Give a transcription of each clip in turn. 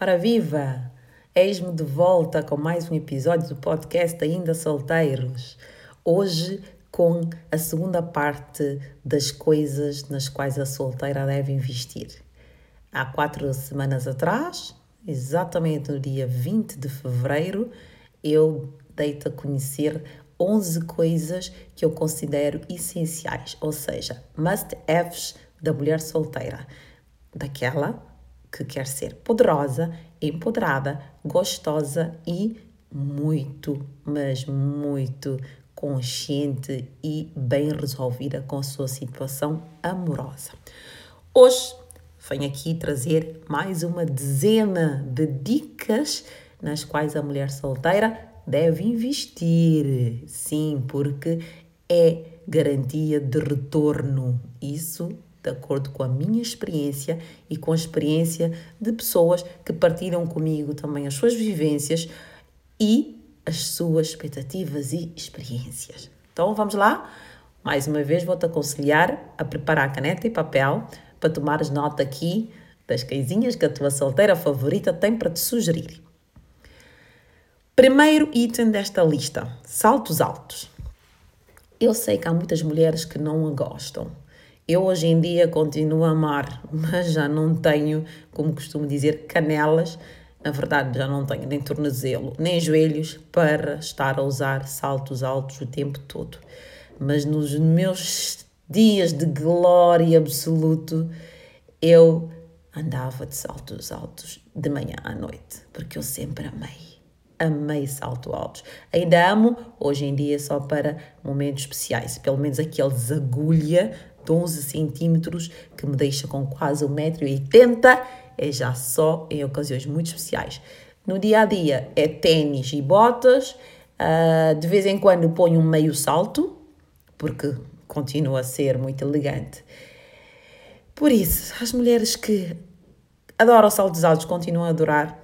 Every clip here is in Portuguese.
Ora viva! Eis-me de volta com mais um episódio do podcast Ainda Solteiros. Hoje com a segunda parte das coisas nas quais a solteira deve investir. Há quatro semanas atrás, exatamente no dia 20 de fevereiro, eu dei-te a conhecer 11 coisas que eu considero essenciais, ou seja, must-haves da mulher solteira, daquela que quer ser poderosa, empoderada, gostosa e muito, mas muito consciente e bem resolvida com a sua situação amorosa. Hoje venho aqui trazer mais uma dezena de dicas nas quais a mulher solteira deve investir. Sim, porque é garantia de retorno. Isso de acordo com a minha experiência e com a experiência de pessoas que partilham comigo também as suas vivências e as suas expectativas e experiências. Então vamos lá? Mais uma vez vou-te aconselhar a preparar caneta e papel para tomares nota aqui das coisinhas que a tua solteira favorita tem para te sugerir. Primeiro item desta lista: saltos altos. Eu sei que há muitas mulheres que não a gostam eu hoje em dia continuo a amar, mas já não tenho, como costumo dizer, canelas. Na verdade, já não tenho nem tornozelo, nem joelhos para estar a usar saltos altos o tempo todo. Mas nos meus dias de glória absoluto, eu andava de saltos altos de manhã à noite, porque eu sempre amei. Amei saltos altos. Ainda amo, hoje em dia, só para momentos especiais, pelo menos aqueles agulha de 11 centímetros, que me deixa com quase 1,80m, é já só em ocasiões muito especiais. No dia a dia é ténis e botas, uh, de vez em quando ponho um meio salto, porque continua a ser muito elegante. Por isso, as mulheres que adoram saltos altos continuam a adorar.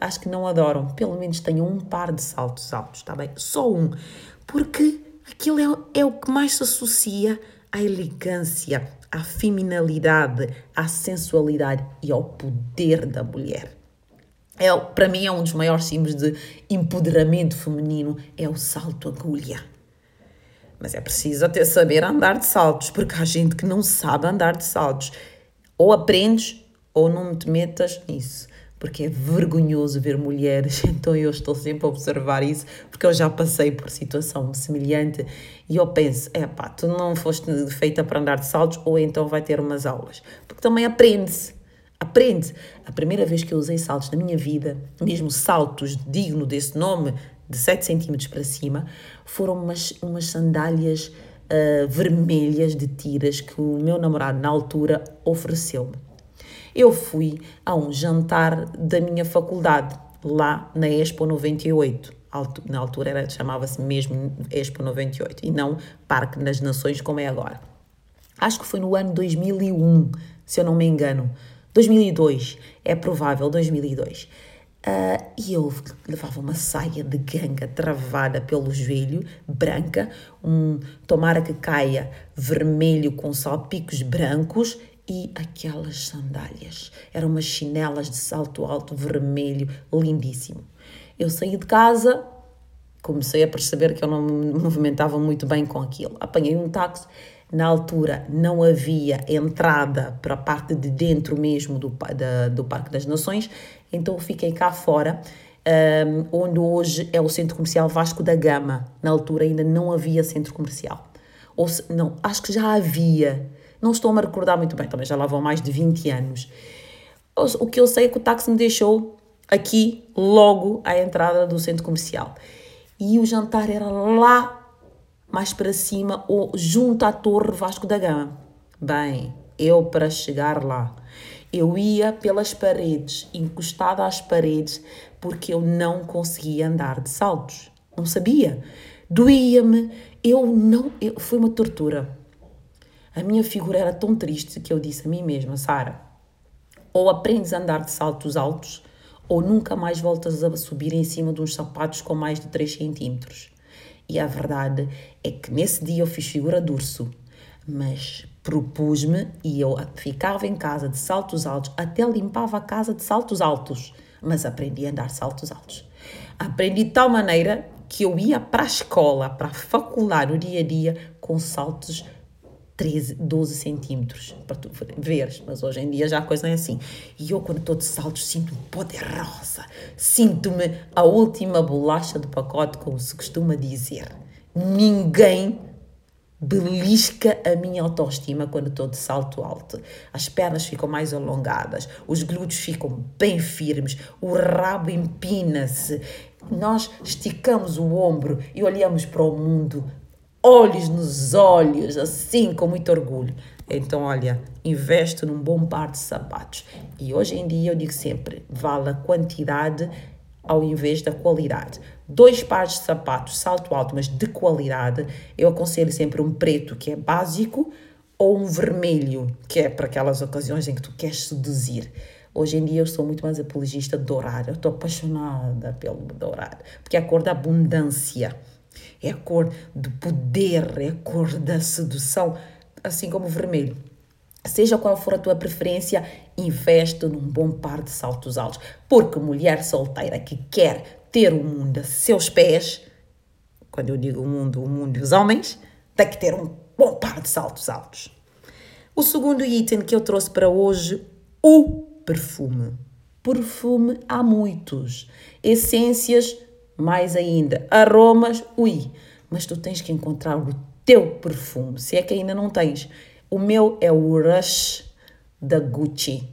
Acho que não adoram, pelo menos tenham um par de saltos altos, está bem? Só um, porque aquilo é, é o que mais se associa à elegância, à feminilidade, à sensualidade e ao poder da mulher. É, para mim é um dos maiores símbolos de empoderamento feminino, é o salto agulha. Mas é preciso até saber andar de saltos, porque há gente que não sabe andar de saltos. Ou aprendes ou não te metas nisso porque é vergonhoso ver mulheres, então eu estou sempre a observar isso, porque eu já passei por situação semelhante e eu penso, é pá, tu não foste feita para andar de saltos ou então vai ter umas aulas, porque também aprende-se, aprende. A primeira vez que eu usei saltos na minha vida, mesmo saltos digno desse nome, de 7 centímetros para cima, foram umas, umas sandálias uh, vermelhas de tiras que o meu namorado na altura ofereceu-me eu fui a um jantar da minha faculdade, lá na Expo 98. Na altura chamava-se mesmo Expo 98 e não Parque das Nações como é agora. Acho que foi no ano 2001, se eu não me engano. 2002, é provável, 2002. Uh, e eu levava uma saia de ganga travada pelo joelho, branca, um tomara que caia vermelho com salpicos brancos e aquelas sandálias. Eram umas chinelas de salto alto vermelho, lindíssimo. Eu saí de casa, comecei a perceber que eu não me movimentava muito bem com aquilo. Apanhei um táxi. Na altura não havia entrada para a parte de dentro mesmo do, da, do Parque das Nações, então fiquei cá fora, um, onde hoje é o Centro Comercial Vasco da Gama. Na altura ainda não havia centro comercial. Ou se, não, acho que já havia, não estou a me recordar muito bem, também já lá vão mais de 20 anos. O que eu sei é que o táxi me deixou aqui, logo à entrada do centro comercial. E o jantar era lá, mais para cima, ou junto à Torre Vasco da Gama. Bem, eu para chegar lá, eu ia pelas paredes, encostada às paredes, porque eu não conseguia andar de saltos. Não sabia. Doía-me. Eu não. Eu, foi uma tortura. A minha figura era tão triste que eu disse a mim mesma, Sara, ou aprendes a andar de saltos altos, ou nunca mais voltas a subir em cima de uns sapatos com mais de 3 centímetros. E a verdade é que nesse dia eu fiz figura de urso, mas propus-me e eu ficava em casa de saltos altos, até limpava a casa de saltos altos, mas aprendi a andar saltos altos. Aprendi de tal maneira que eu ia para a escola, para a faculdade, o dia a dia, com saltos 13, 12 centímetros, para tu veres, mas hoje em dia já a coisa é assim. E eu, quando estou de saltos, sinto-me poderosa, sinto-me a última bolacha do pacote, como se costuma dizer. Ninguém belisca a minha autoestima quando estou de salto alto. As pernas ficam mais alongadas, os glúteos ficam bem firmes, o rabo empina-se. Nós esticamos o ombro e olhamos para o mundo, olhos nos olhos, assim, com muito orgulho. Então, olha, investo num bom par de sapatos. E hoje em dia eu digo sempre, vale a quantidade ao invés da qualidade. Dois pares de sapatos, salto alto, mas de qualidade, eu aconselho sempre um preto, que é básico, ou um vermelho, que é para aquelas ocasiões em que tu queres seduzir. Hoje em dia eu sou muito mais apologista de dourado. Eu estou apaixonada pelo dourado, porque é a cor da abundância, é a cor do poder, é a cor da sedução, assim como o vermelho. Seja qual for a tua preferência, investe num bom par de saltos altos. Porque mulher solteira que quer ter o mundo a seus pés, quando eu digo o mundo, o mundo e os homens, tem que ter um bom par de saltos altos. O segundo item que eu trouxe para hoje, o perfume. Perfume há muitos. Essências, mais ainda. Aromas, ui. Mas tu tens que encontrar o teu perfume, se é que ainda não tens. O meu é o Rush da Gucci.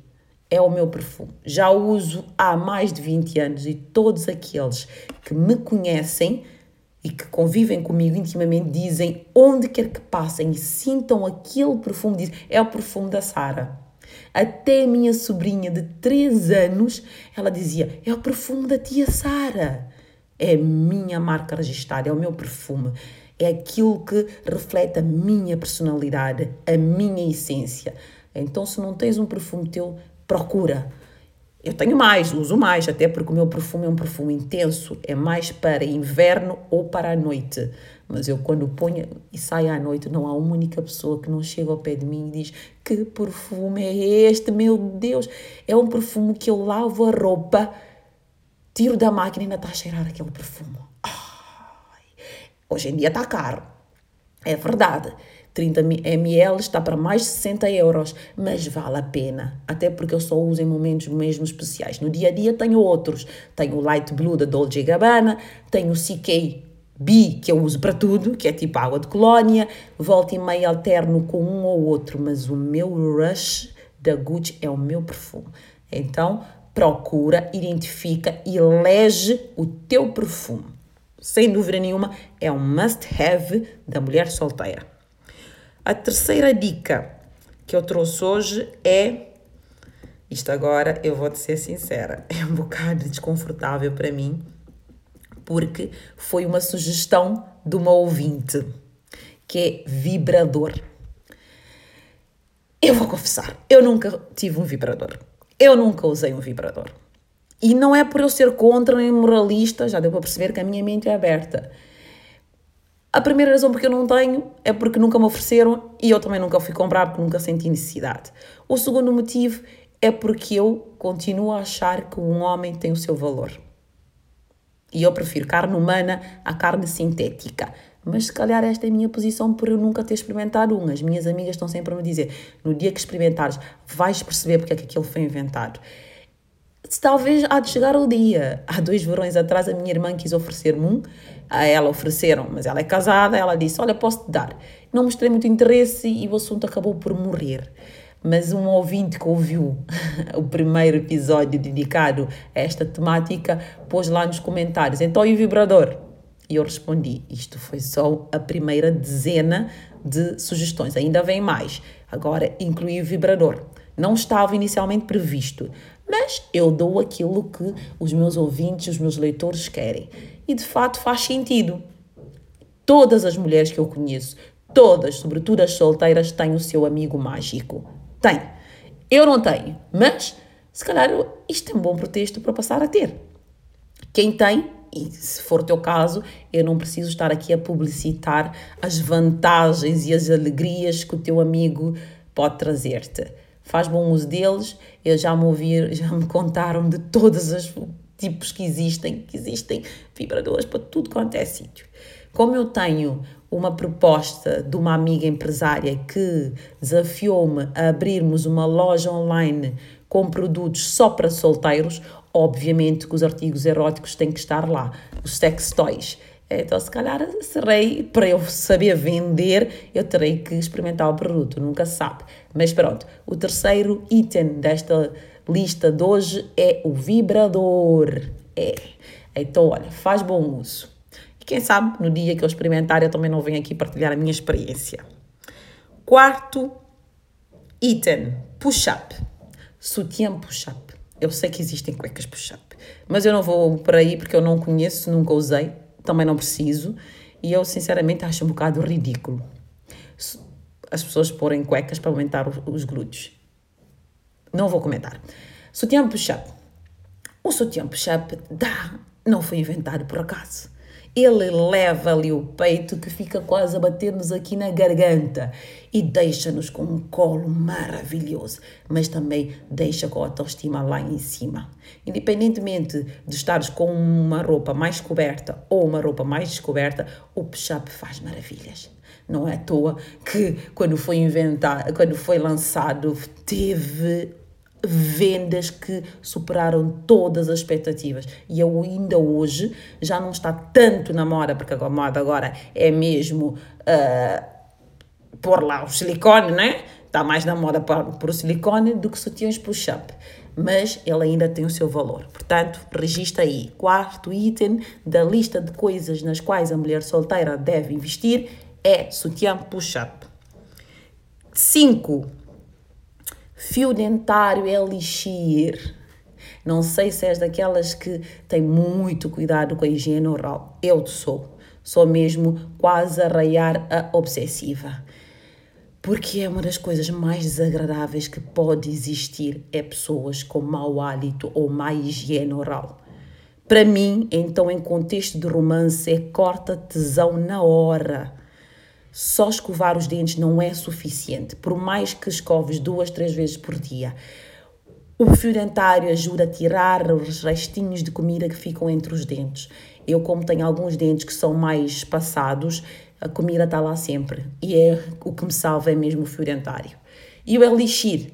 É o meu perfume. Já o uso há mais de 20 anos e todos aqueles que me conhecem e que convivem comigo intimamente dizem onde quer que passem e sintam aquele perfume, dizem, é o perfume da Sara. Até a minha sobrinha de 3 anos, ela dizia, é o perfume da tia Sara. É a minha marca registrada, é o meu perfume é aquilo que reflete a minha personalidade, a minha essência. Então, se não tens um perfume teu, procura. Eu tenho mais, uso mais, até porque o meu perfume é um perfume intenso, é mais para inverno ou para a noite. Mas eu, quando ponho e saio à noite, não há uma única pessoa que não chega ao pé de mim e diz: Que perfume é este, meu Deus? É um perfume que eu lavo a roupa, tiro da máquina e ainda está a cheirar aquele perfume. Hoje em dia está caro. É verdade. 30 ml está para mais de 60 euros, mas vale a pena, até porque eu só uso em momentos mesmo especiais. No dia a dia tenho outros, tenho o Light Blue da Dolce Gabbana, tenho o CK B, que eu uso para tudo, que é tipo água de colónia, volta e meia alterno com um ou outro, mas o meu Rush da Gucci é o meu perfume. Então, procura, identifica e elege o teu perfume sem dúvida nenhuma, é um must-have da mulher solteira. A terceira dica que eu trouxe hoje é. Isto agora eu vou te ser sincera, é um bocado desconfortável para mim, porque foi uma sugestão de uma ouvinte, que é vibrador. Eu vou confessar, eu nunca tive um vibrador. Eu nunca usei um vibrador. E não é por eu ser contra nem moralista, já deu para perceber que a minha mente é aberta. A primeira razão porque eu não tenho é porque nunca me ofereceram e eu também nunca fui comprar porque nunca senti necessidade. O segundo motivo é porque eu continuo a achar que um homem tem o seu valor. E eu prefiro carne humana à carne sintética. Mas se calhar esta é a minha posição por eu nunca ter experimentado um. As minhas amigas estão sempre a me dizer: no dia que experimentares, vais perceber porque é que aquilo foi inventado talvez há de chegar o dia. Há dois verões atrás a minha irmã quis oferecer-me um, a ela ofereceram, mas ela é casada, ela disse, olha, posso te dar. Não mostrei muito interesse e o assunto acabou por morrer. Mas um ouvinte que ouviu o primeiro episódio dedicado a esta temática pôs lá nos comentários, então e o vibrador? E eu respondi, isto foi só a primeira dezena de sugestões, ainda vem mais. Agora inclui o vibrador. Não estava inicialmente previsto, mas eu dou aquilo que os meus ouvintes, os meus leitores querem. E de fato faz sentido. Todas as mulheres que eu conheço, todas, sobretudo as solteiras, têm o seu amigo mágico. Tem. Eu não tenho, mas se calhar isto é um bom pretexto para passar a ter. Quem tem, e se for o teu caso, eu não preciso estar aqui a publicitar as vantagens e as alegrias que o teu amigo pode trazer-te. Faz bom uso deles, eu já me ouvi, já me contaram de todos os tipos que existem, que existem vibradores para tudo quanto é sítio. Como eu tenho uma proposta de uma amiga empresária que desafiou-me a abrirmos uma loja online com produtos só para solteiros, obviamente que os artigos eróticos têm que estar lá, os sex toys. Então, se calhar, serei, para eu saber vender, eu terei que experimentar o produto, nunca se sabe. Mas pronto, o terceiro item desta lista de hoje é o vibrador. É. Então, olha, faz bom uso. E quem sabe, no dia que eu experimentar, eu também não venho aqui partilhar a minha experiência. Quarto item, push-up. Sutiã push-up. Eu sei que existem cuecas push-up, mas eu não vou por aí porque eu não conheço, nunca usei também não preciso, e eu sinceramente acho um bocado ridículo as pessoas porem cuecas para aumentar os glúteos. Não vou comentar. Sutiã push-up. O sutiã push-up dá, não foi inventado por acaso ele leva ali o peito que fica quase a bater-nos aqui na garganta e deixa-nos com um colo maravilhoso, mas também deixa com a autoestima lá em cima. Independentemente de estares com uma roupa mais coberta ou uma roupa mais descoberta, o push-up faz maravilhas. Não é à toa que quando foi inventado, quando foi lançado, teve vendas que superaram todas as expectativas. E eu ainda hoje já não está tanto na moda, porque a moda agora é mesmo uh, pôr lá o silicone, né? Está mais na moda por o silicone do que sutiãs push-up. Mas ele ainda tem o seu valor. Portanto, registra aí. Quarto item da lista de coisas nas quais a mulher solteira deve investir é sutiã push-up. 5 Fio dentário é elixir. Não sei se és daquelas que tem muito cuidado com a higiene oral. Eu sou. Sou mesmo quase a raiar a obsessiva. Porque é uma das coisas mais desagradáveis que pode existir é pessoas com mau hálito ou má higiene oral. Para mim, então, em contexto de romance, é corta tesão na hora. Só escovar os dentes não é suficiente, por mais que escoves duas, três vezes por dia. O fio dentário ajuda a tirar os restinhos de comida que ficam entre os dentes. Eu, como tenho alguns dentes que são mais passados, a comida está lá sempre. E é o que me salva é mesmo o fio dentário. E o elixir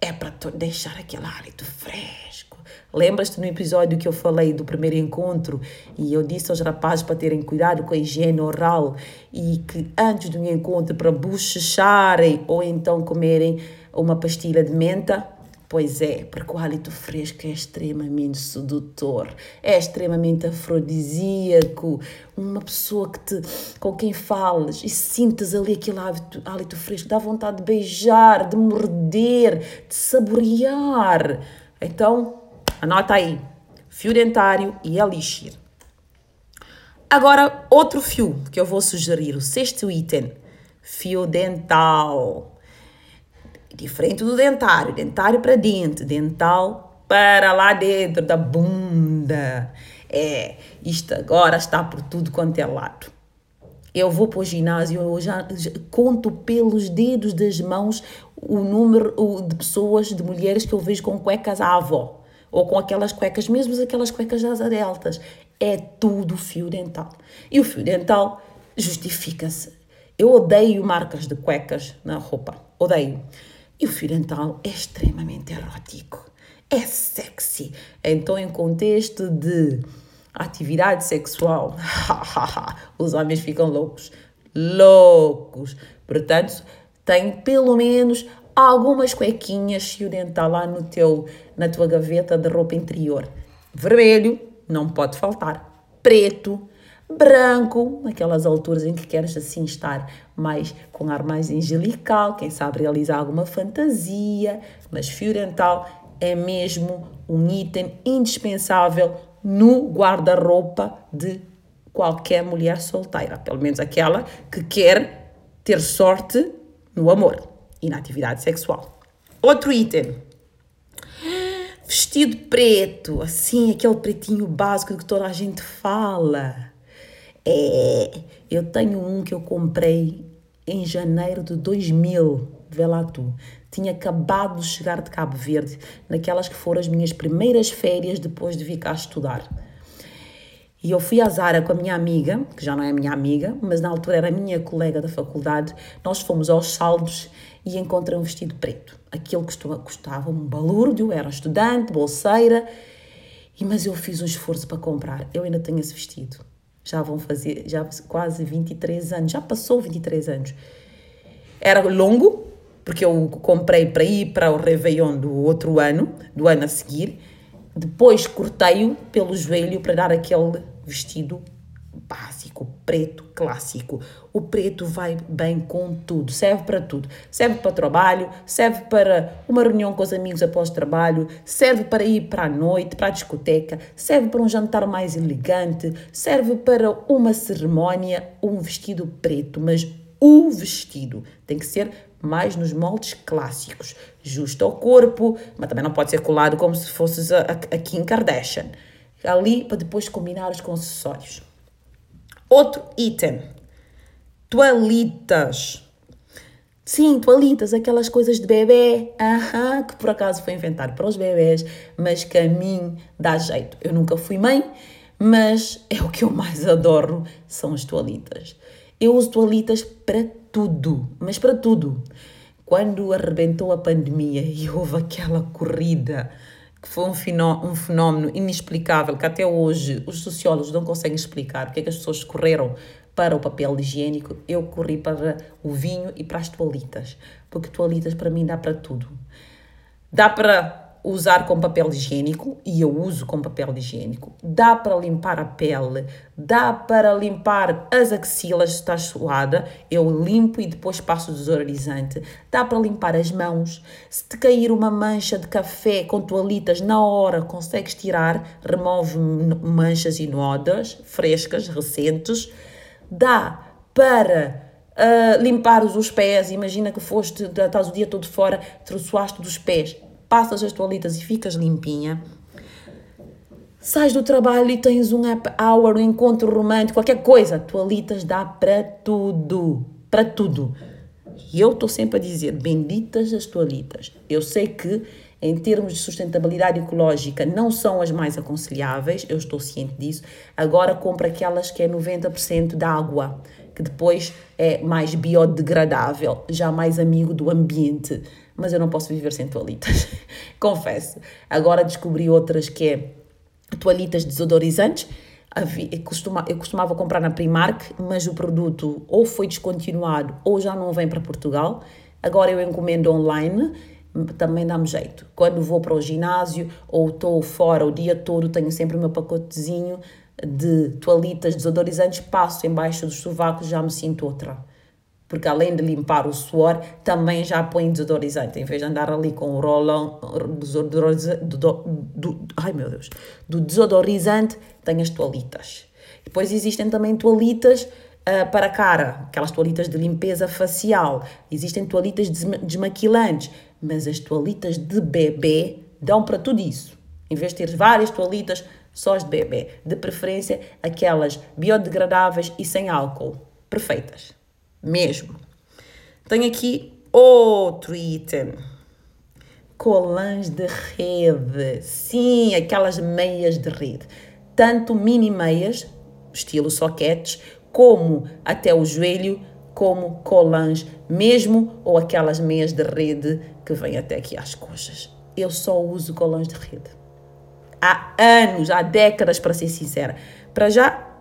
é para deixar aquele hálito fresco Lembras-te no episódio que eu falei do primeiro encontro e eu disse aos rapazes para terem cuidado com a higiene oral e que antes do encontro para bochecharem ou então comerem uma pastilha de menta? Pois é, porque o hálito fresco é extremamente sedutor, é extremamente afrodisíaco. Uma pessoa que te, com quem falas e sintas ali aquele hálito, hálito fresco, dá vontade de beijar, de morder, de saborear. Então, Anota aí. Fio dentário e elixir. Agora, outro fio que eu vou sugerir, o sexto item. Fio dental. Diferente do dentário. Dentário para dente. Dental para lá dentro da bunda. É, isto agora está por tudo quanto é lado. Eu vou para o ginásio, eu já, já conto pelos dedos das mãos o número de pessoas, de mulheres que eu vejo com cuecas à avó ou com aquelas cuecas, mesmo aquelas cuecas das deltas. É tudo fio dental. E o fio dental justifica-se. Eu odeio marcas de cuecas na roupa. Odeio. E o fio dental é extremamente erótico. É sexy. Então, em contexto de atividade sexual, os homens ficam loucos. Loucos. Portanto, tem pelo menos algumas cuequinhas fio dental lá no teu, na tua gaveta de roupa interior. Vermelho, não pode faltar. Preto, branco, naquelas alturas em que queres assim estar mais com ar mais angelical, quem sabe realizar alguma fantasia, mas fio dental é mesmo um item indispensável no guarda-roupa de qualquer mulher solteira, pelo menos aquela que quer ter sorte no amor e na atividade sexual. Outro item. Vestido preto, assim, aquele pretinho básico que toda a gente fala. É, eu tenho um que eu comprei em janeiro de 2000, vê lá tu. Tinha acabado de chegar de Cabo Verde, naquelas que foram as minhas primeiras férias depois de vir cá estudar. E eu fui à Zara com a minha amiga, que já não é minha amiga, mas na altura era minha colega da faculdade. Nós fomos aos saldos e encontrei um vestido preto. Aquilo que custava um balúrdio, era estudante, bolseira, e, mas eu fiz um esforço para comprar. Eu ainda tenho esse vestido. Já vão fazer já quase 23 anos, já passou 23 anos. Era longo, porque eu comprei para ir para o Réveillon do outro ano, do ano a seguir. Depois cortei-o pelo joelho para dar aquele vestido básico, preto, clássico. O preto vai bem com tudo, serve para tudo. Serve para trabalho, serve para uma reunião com os amigos após trabalho, serve para ir para a noite, para a discoteca, serve para um jantar mais elegante, serve para uma cerimónia, um vestido preto, mas o vestido tem que ser mais nos moldes clássicos, justo ao corpo, mas também não pode ser colado como se fosse a, a Kim Kardashian ali para depois combinar com acessórios. Outro item, toalitas. Sim, toalitas, aquelas coisas de bebê, que por acaso foi inventado para os bebés, mas que a mim dá jeito. Eu nunca fui mãe, mas é o que eu mais adoro, são as toalitas. Eu uso toalitas para tudo, mas para tudo. Quando arrebentou a pandemia e houve aquela corrida que foi um fenómeno, um fenómeno inexplicável, que até hoje os sociólogos não conseguem explicar porque é que as pessoas correram para o papel higiênico, eu corri para o vinho e para as toalitas, porque toalitas para mim dá para tudo. Dá para usar com papel higiênico e eu uso com papel higiênico. Dá para limpar a pele, dá para limpar as axilas se está suada, eu limpo e depois passo o desodorizante. Dá para limpar as mãos. Se te cair uma mancha de café com toalitas na hora, consegues tirar, remove manchas e nodas frescas, recentes. Dá para uh, limpar os pés. Imagina que foste, estás o dia todo fora, te dos pés passas as toalitas e ficas limpinha. Sais do trabalho e tens um happy hour, um encontro romântico, qualquer coisa. Toalitas dá para tudo. Para tudo. E eu estou sempre a dizer, benditas as toalitas. Eu sei que em termos de sustentabilidade ecológica não são as mais aconselháveis, eu estou ciente disso. Agora compra aquelas que é 90% de água, que depois é mais biodegradável, já mais amigo do ambiente mas eu não posso viver sem toalitas, confesso. Agora descobri outras que é toalitas desodorizantes. Eu, costuma, eu costumava comprar na Primark, mas o produto ou foi descontinuado ou já não vem para Portugal. Agora eu encomendo online, também dá-me jeito. Quando vou para o ginásio ou estou fora o dia todo, tenho sempre o meu pacotezinho de toalitas desodorizantes, passo embaixo dos sovacos, já me sinto outra porque além de limpar o suor, também já põe desodorizante, em vez de andar ali com o rolão desodorizante, do, do, ai meu Deus, do desodorizante, tem as toalitas. Depois existem também toalitas uh, para a cara, aquelas toalitas de limpeza facial, existem toalitas desmaquilantes, mas as toalitas de bebê dão para tudo isso. Em vez de ter várias toalitas, só as de bebê. De preferência, aquelas biodegradáveis e sem álcool. Perfeitas mesmo. Tenho aqui outro item. Colãs de rede. Sim, aquelas meias de rede. Tanto mini meias, estilo soquetes, como até o joelho, como colãs mesmo, ou aquelas meias de rede que vêm até aqui às coxas. Eu só uso colãs de rede. Há anos, há décadas, para ser sincera. Para já,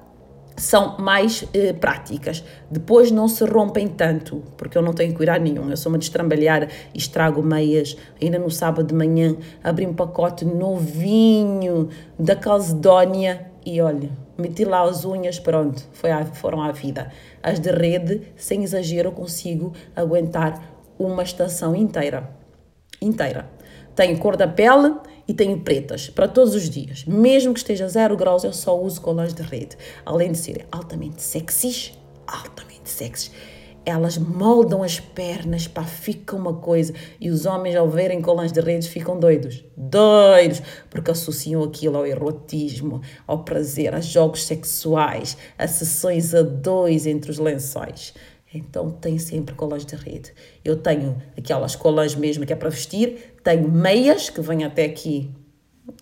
são mais eh, práticas. Depois não se rompem tanto, porque eu não tenho cuidado nenhum. Eu sou uma destrambalhada e estrago meias. Ainda no sábado de manhã abri um pacote novinho da Calcedónia e olha, meti lá as unhas, pronto, foi foram à vida. As de rede, sem exagero, consigo aguentar uma estação inteira. Inteira. Tenho cor da pele e tenho pretas para todos os dias. Mesmo que esteja zero graus, eu só uso colãs de rede. Além de serem altamente sexys, altamente sexys, elas moldam as pernas, pá, fica uma coisa. E os homens, ao verem colãs de redes, ficam doidos. Doidos! Porque associam aquilo ao erotismo, ao prazer, a jogos sexuais, a sessões a dois entre os lençóis. Então tem sempre colãs de rede. Eu tenho aquelas colãs mesmo que é para vestir, tenho meias que vêm até aqui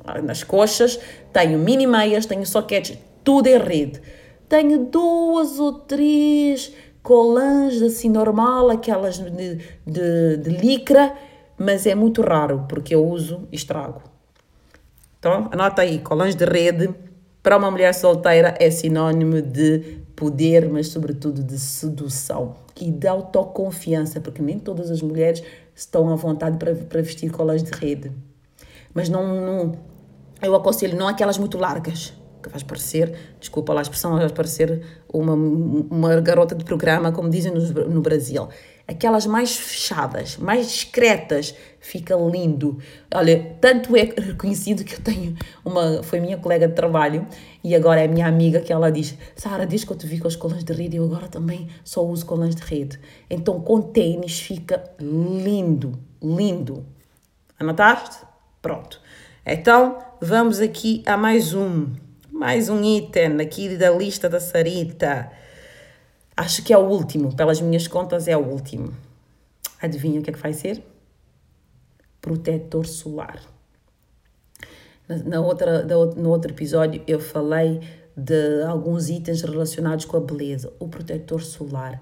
ah, nas coxas, tenho mini meias, tenho soquetes, tudo em rede. Tenho duas ou três colãs assim normal, aquelas de, de, de licra, mas é muito raro porque eu uso e estrago. Então, anota aí, colãs de rede para uma mulher solteira é sinónimo de poder, mas sobretudo de sedução e de autoconfiança, porque nem todas as mulheres estão à vontade para, para vestir colãs de rede. Mas não, não, eu aconselho não aquelas muito largas, que vais parecer, desculpa lá a expressão, vais parecer uma, uma garota de programa, como dizem no, no Brasil. Aquelas mais fechadas, mais discretas, fica lindo. Olha, tanto é reconhecido que eu tenho uma, foi minha colega de trabalho e agora é minha amiga que ela diz, Sara, desde que eu te vi com os colãs de rede, eu agora também só uso colãs de rede. Então com tênis fica lindo, lindo. Anotaste? Pronto. Então, vamos aqui a mais um. Mais um item aqui da lista da Sarita. Acho que é o último, pelas minhas contas é o último. Adivinha o que é que vai ser? Protetor solar. Na outra, no outro episódio eu falei de alguns itens relacionados com a beleza. O protetor solar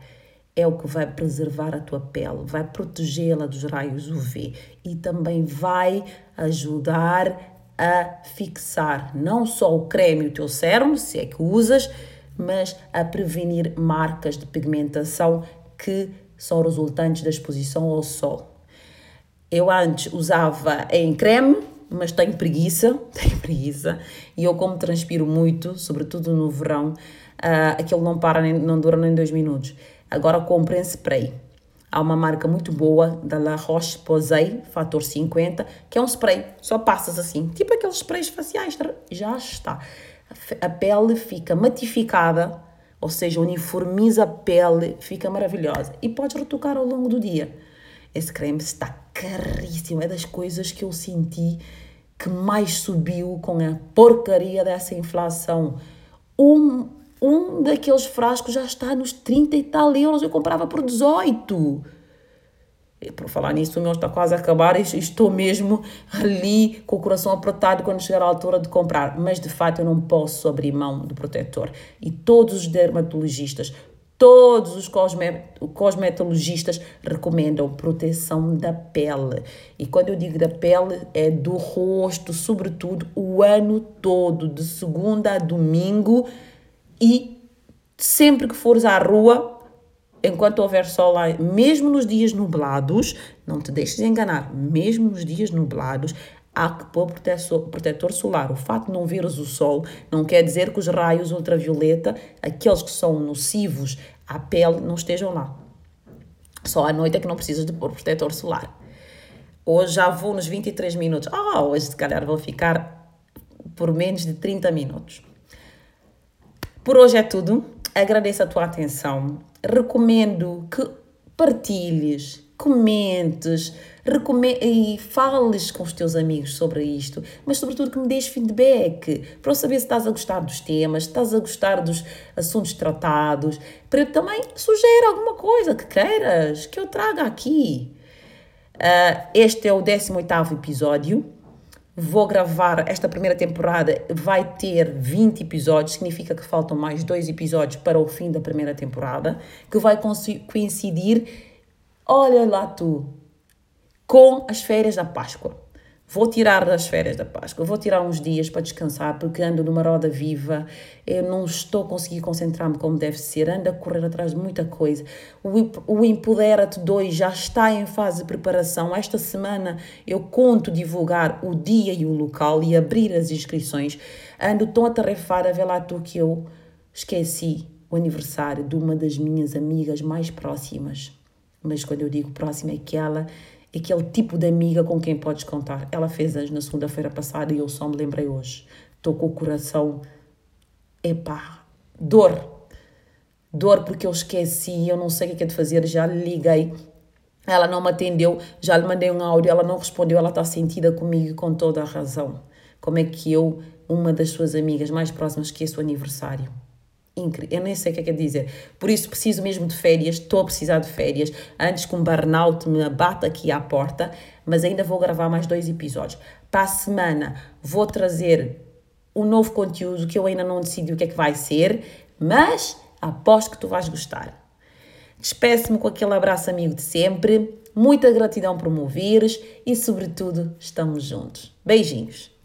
é o que vai preservar a tua pele, vai protegê-la dos raios UV e também vai ajudar a fixar não só o creme e o teu cérebro, se é que usas, mas a prevenir marcas de pigmentação que são resultantes da exposição ao sol. Eu antes usava em creme, mas tenho preguiça, tenho preguiça, e eu como transpiro muito, sobretudo no verão, uh, aquilo não para, nem, não dura nem dois minutos. Agora compro em spray Há uma marca muito boa da La Roche-Posay, fator 50, que é um spray, só passas assim, tipo aqueles sprays faciais, já está. A pele fica matificada, ou seja, uniformiza a pele, fica maravilhosa. E podes retocar ao longo do dia. Esse creme está caríssimo, é das coisas que eu senti que mais subiu com a porcaria dessa inflação. Um, um daqueles frascos já está nos 30 e tal euros, eu comprava por 18. E por falar nisso, o meu está quase a acabar e estou mesmo ali com o coração apertado quando chegar à altura de comprar. Mas de fato eu não posso abrir mão do protetor. E todos os dermatologistas, todos os cosmetologistas recomendam proteção da pele. E quando eu digo da pele, é do rosto, sobretudo o ano todo, de segunda a domingo e sempre que fores à rua, enquanto houver sol lá, mesmo nos dias nublados, não te deixes enganar, mesmo nos dias nublados, há que pôr protetor solar. O fato de não veres o sol não quer dizer que os raios ultravioleta, aqueles que são nocivos à pele, não estejam lá. Só à noite é que não precisas de pôr protetor solar. Hoje já vou nos 23 minutos. Ah, oh, hoje se calhar vou ficar por menos de 30 minutos. Por hoje é tudo. Agradeço a tua atenção. Recomendo que partilhes, comentes recome e fales com os teus amigos sobre isto, mas sobretudo que me deixes feedback para eu saber se estás a gostar dos temas, se estás a gostar dos assuntos tratados, para eu também sugerir alguma coisa que queiras que eu traga aqui. Uh, este é o 18 episódio. Vou gravar esta primeira temporada, vai ter 20 episódios, significa que faltam mais dois episódios para o fim da primeira temporada, que vai coincidir, olha lá tu, com as férias da Páscoa. Vou tirar das férias da Páscoa, vou tirar uns dias para descansar, porque ando numa roda viva, eu não estou a conseguir concentrar-me como deve ser, ando a correr atrás de muita coisa. O, o Empodera-te 2 já está em fase de preparação. Esta semana eu conto divulgar o dia e o local e abrir as inscrições. Ando tão atarefada ver lá tu que eu esqueci o aniversário de uma das minhas amigas mais próximas. Mas quando eu digo próxima, é que ela aquele tipo de amiga com quem podes contar. Ela fez anos na segunda-feira passada e eu só me lembrei hoje. Estou com o coração, epá, dor. dor porque eu esqueci, eu não sei o que é de fazer, já liguei, ela não me atendeu, já lhe mandei um áudio, ela não respondeu, ela está sentida comigo com toda a razão. Como é que eu, uma das suas amigas mais próximas, esqueço o aniversário? Incrível. Eu nem sei o que é que é dizer. Por isso preciso mesmo de férias, estou a precisar de férias, antes que um burnout me abata aqui à porta, mas ainda vou gravar mais dois episódios. Para a semana vou trazer um novo conteúdo que eu ainda não decidi o que é que vai ser, mas aposto que tu vais gostar. Despeço-me com aquele abraço amigo de sempre, muita gratidão por me ouvires e, sobretudo, estamos juntos. Beijinhos!